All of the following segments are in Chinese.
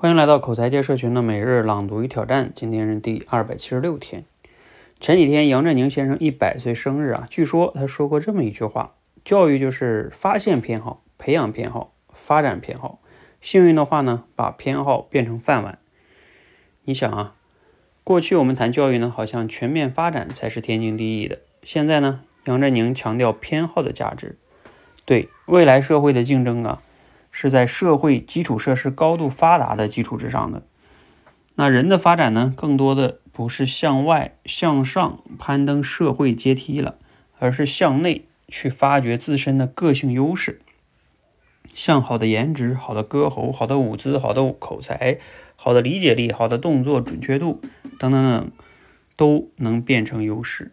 欢迎来到口才界社群的每日朗读与挑战，今天是第二百七十六天。前几天杨振宁先生一百岁生日啊，据说他说过这么一句话：教育就是发现偏好、培养偏好、发展偏好。幸运的话呢，把偏好变成饭碗。你想啊，过去我们谈教育呢，好像全面发展才是天经地义的。现在呢，杨振宁强调偏好的价值，对未来社会的竞争啊。是在社会基础设施高度发达的基础之上的。那人的发展呢，更多的不是向外向上攀登社会阶梯了，而是向内去发掘自身的个性优势。像好的颜值、好的歌喉、好的舞姿、好的口才、好的理解力、好的动作准确度等等等，都能变成优势。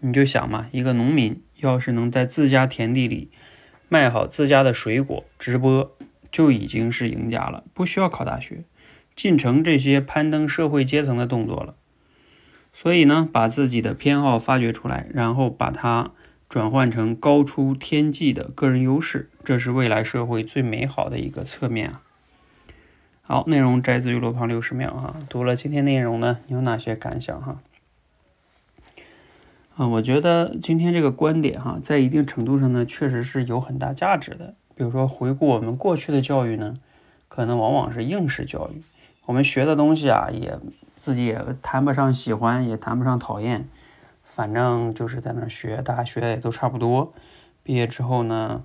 你就想嘛，一个农民要是能在自家田地里卖好自家的水果，直播。就已经是赢家了，不需要考大学，进城这些攀登社会阶层的动作了。所以呢，把自己的偏好发掘出来，然后把它转换成高出天际的个人优势，这是未来社会最美好的一个侧面啊。好，内容摘自于罗胖六十秒哈。读了今天内容呢，你有哪些感想哈？啊我觉得今天这个观点哈，在一定程度上呢，确实是有很大价值的。比如说，回顾我们过去的教育呢，可能往往是应试教育，我们学的东西啊，也自己也谈不上喜欢，也谈不上讨厌，反正就是在那学，大家学的也都差不多。毕业之后呢，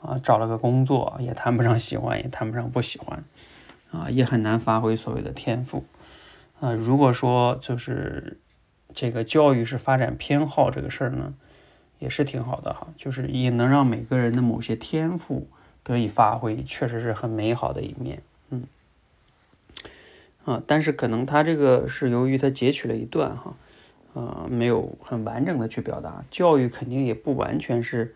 啊，找了个工作，也谈不上喜欢，也谈不上不喜欢，啊，也很难发挥所谓的天赋。啊，如果说就是这个教育是发展偏好这个事儿呢？也是挺好的哈，就是也能让每个人的某些天赋得以发挥，确实是很美好的一面。嗯，啊，但是可能他这个是由于他截取了一段哈，呃，没有很完整的去表达。教育肯定也不完全是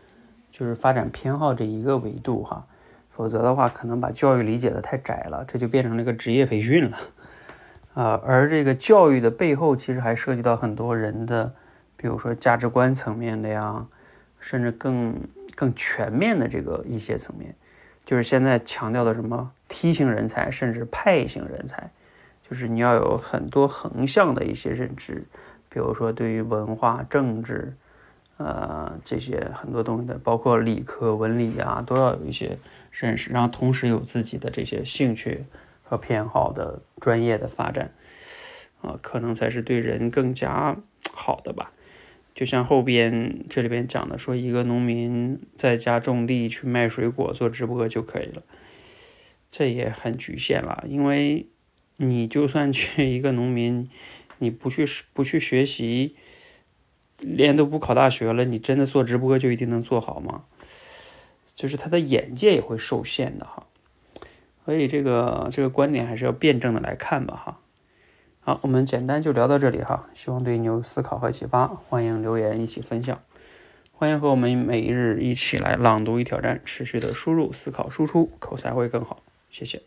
就是发展偏好这一个维度哈，否则的话可能把教育理解的太窄了，这就变成了一个职业培训了。啊，而这个教育的背后其实还涉及到很多人的。比如说价值观层面的呀，甚至更更全面的这个一些层面，就是现在强调的什么梯形人才，甚至派型人才，就是你要有很多横向的一些认知，比如说对于文化、政治，呃这些很多东西的，包括理科、文理啊，都要有一些认识，然后同时有自己的这些兴趣和偏好的专业的发展，啊，可能才是对人更加好的吧。就像后边这里边讲的，说一个农民在家种地去卖水果做直播就可以了，这也很局限了。因为你就算去一个农民，你不去不去学习，连都不考大学了，你真的做直播就一定能做好吗？就是他的眼界也会受限的哈。所以这个这个观点还是要辩证的来看吧哈。好，我们简单就聊到这里哈，希望对你有思考和启发，欢迎留言一起分享，欢迎和我们每日一起来朗读与挑战，持续的输入、思考、输出，口才会更好，谢谢。